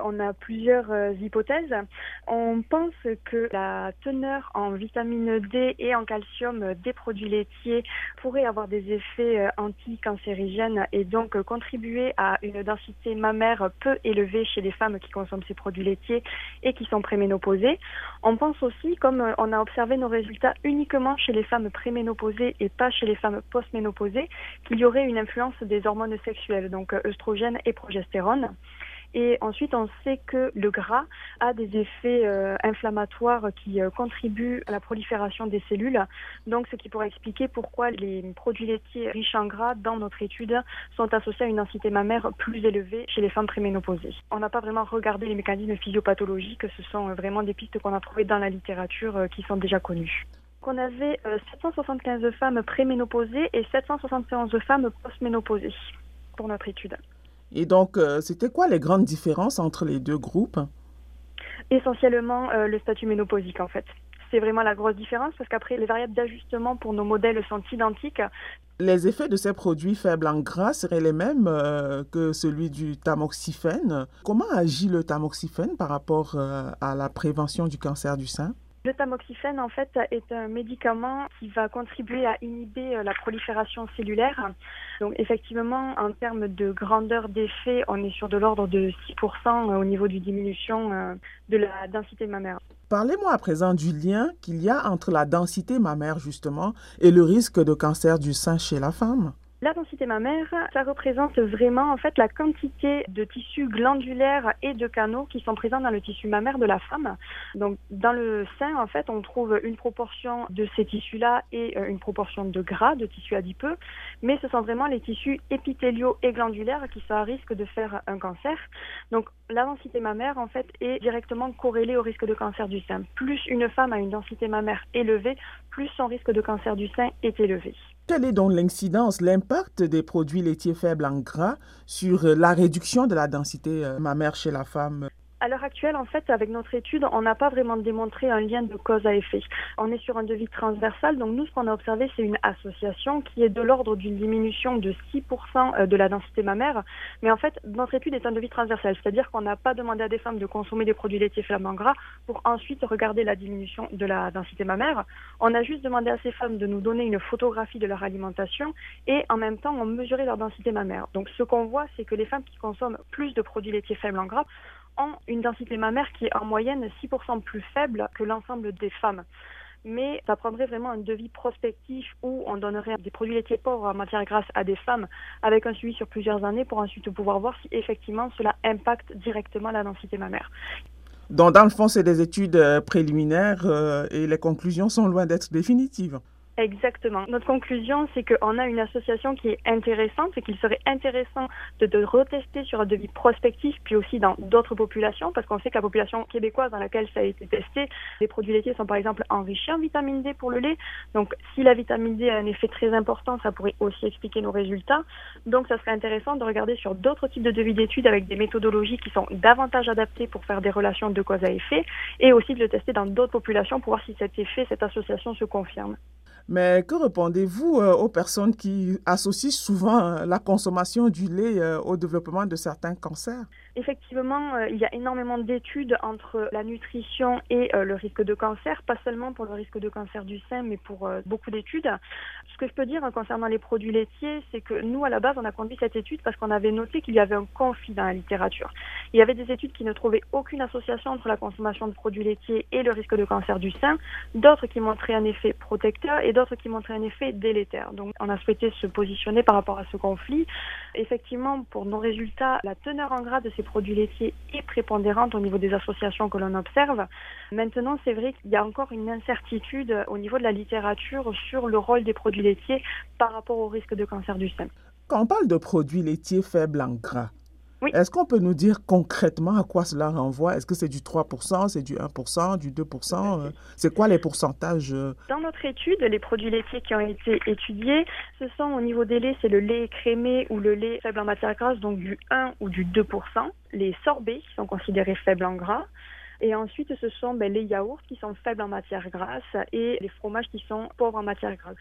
On a plusieurs euh, hypothèses. On pense que la teneur en vitamine D et en calcium des produits laitiers pourrait avoir des effets euh, anti-cancérigènes et donc contribuer à une densité mammaire peu élevée chez les femmes qui consomment ces produits laitiers et qui sont préménopausées. On pense aussi, comme on a observé nos résultats uniquement chez les femmes préménopausées et pas chez les femmes postménopausées, qu'il y aurait une influence des hormones sexuelles, donc œstrogène et progestérone. Et ensuite, on sait que le gras a des effets euh, inflammatoires qui euh, contribuent à la prolifération des cellules. Donc, ce qui pourrait expliquer pourquoi les produits laitiers riches en gras dans notre étude sont associés à une densité mammaire plus élevée chez les femmes préménopausées. On n'a pas vraiment regardé les mécanismes physiopathologiques, ce sont euh, vraiment des pistes qu'on a trouvées dans la littérature qui sont déjà connues. On avait 775 femmes préménopausées et 771 femmes postménopausées pour notre étude. Et donc, euh, c'était quoi les grandes différences entre les deux groupes? Essentiellement euh, le statut ménopausique en fait. C'est vraiment la grosse différence parce qu'après, les variables d'ajustement pour nos modèles sont identiques. Les effets de ces produits faibles en gras seraient les mêmes euh, que celui du tamoxifène. Comment agit le tamoxifène par rapport à la prévention du cancer du sein? Le tamoxifène, en fait, est un médicament qui va contribuer à inhiber euh, la prolifération cellulaire. Donc, effectivement, en termes de grandeur d'effet, on est sur de l'ordre de 6% euh, au niveau du diminution euh, de la densité mammaire. Parlez-moi à présent du lien qu'il y a entre la densité mammaire, justement, et le risque de cancer du sein chez la femme. La densité mammaire, ça représente vraiment en fait la quantité de tissus glandulaires et de canaux qui sont présents dans le tissu mammaire de la femme. Donc dans le sein, en fait, on trouve une proportion de ces tissus-là et euh, une proportion de gras, de tissus adipeux, mais ce sont vraiment les tissus épithéliaux et glandulaires qui sont à risque de faire un cancer. Donc la densité mammaire, en fait, est directement corrélée au risque de cancer du sein. Plus une femme a une densité mammaire élevée, plus son risque de cancer du sein est élevé. Quelle est donc l'incidence, l'impact des produits laitiers faibles en gras sur la réduction de la densité euh, mammaire chez la femme? À l'heure actuelle, en fait, avec notre étude, on n'a pas vraiment démontré un lien de cause à effet. On est sur un devis transversal, donc nous, ce qu'on a observé, c'est une association qui est de l'ordre d'une diminution de 6% euh, de la densité mammaire. Mais en fait, notre étude est un devis transversal, c'est-à-dire qu'on n'a pas demandé à des femmes de consommer des produits laitiers flammants gras pour ensuite regarder la diminution de la densité mammaire. On a juste demandé à ces femmes de nous donner une photographie de leur alimentation et en même temps, on mesurait leur densité mammaire. Donc ce qu'on voit, c'est que les femmes qui consomment plus de produits laitiers faibles en gras une densité mammaire qui est en moyenne 6% plus faible que l'ensemble des femmes. Mais ça prendrait vraiment un devis prospectif où on donnerait des produits laitiers pauvres en matière grasse à des femmes avec un suivi sur plusieurs années pour ensuite pouvoir voir si effectivement cela impacte directement la densité mammaire. Donc, dans le fond, c'est des études euh, préliminaires euh, et les conclusions sont loin d'être définitives. Exactement. Notre conclusion, c'est qu'on a une association qui est intéressante et qu'il serait intéressant de, retester sur un devis prospectif, puis aussi dans d'autres populations, parce qu'on sait que la population québécoise dans laquelle ça a été testé, les produits laitiers sont par exemple enrichis en vitamine D pour le lait. Donc, si la vitamine D a un effet très important, ça pourrait aussi expliquer nos résultats. Donc, ça serait intéressant de regarder sur d'autres types de devis d'études avec des méthodologies qui sont davantage adaptées pour faire des relations de cause à effet, et aussi de le tester dans d'autres populations pour voir si cet effet, cette association se confirme. Mais que répondez-vous euh, aux personnes qui associent souvent euh, la consommation du lait euh, au développement de certains cancers? Effectivement, il y a énormément d'études entre la nutrition et le risque de cancer, pas seulement pour le risque de cancer du sein, mais pour beaucoup d'études. Ce que je peux dire hein, concernant les produits laitiers, c'est que nous, à la base, on a conduit cette étude parce qu'on avait noté qu'il y avait un conflit dans la littérature. Il y avait des études qui ne trouvaient aucune association entre la consommation de produits laitiers et le risque de cancer du sein, d'autres qui montraient un effet protecteur et d'autres qui montraient un effet délétère. Donc on a souhaité se positionner par rapport à ce conflit. Effectivement, pour nos résultats, la teneur en gras de ces produits laitiers est prépondérante au niveau des associations que l'on observe. Maintenant, c'est vrai qu'il y a encore une incertitude au niveau de la littérature sur le rôle des produits laitiers par rapport au risque de cancer du sein. Quand on parle de produits laitiers faibles en gras, est-ce qu'on peut nous dire concrètement à quoi cela renvoie? Est-ce que c'est du 3%, c'est du 1%, du 2% euh, C'est quoi les pourcentages euh? Dans notre étude, les produits laitiers qui ont été étudiés, ce sont au niveau des laits, c'est le lait crémé ou le lait faible en matière grasse, donc du 1 ou du 2%. Les sorbets qui sont considérés faibles en gras. Et ensuite, ce sont ben, les yaourts qui sont faibles en matière grasse et les fromages qui sont pauvres en matière grasse.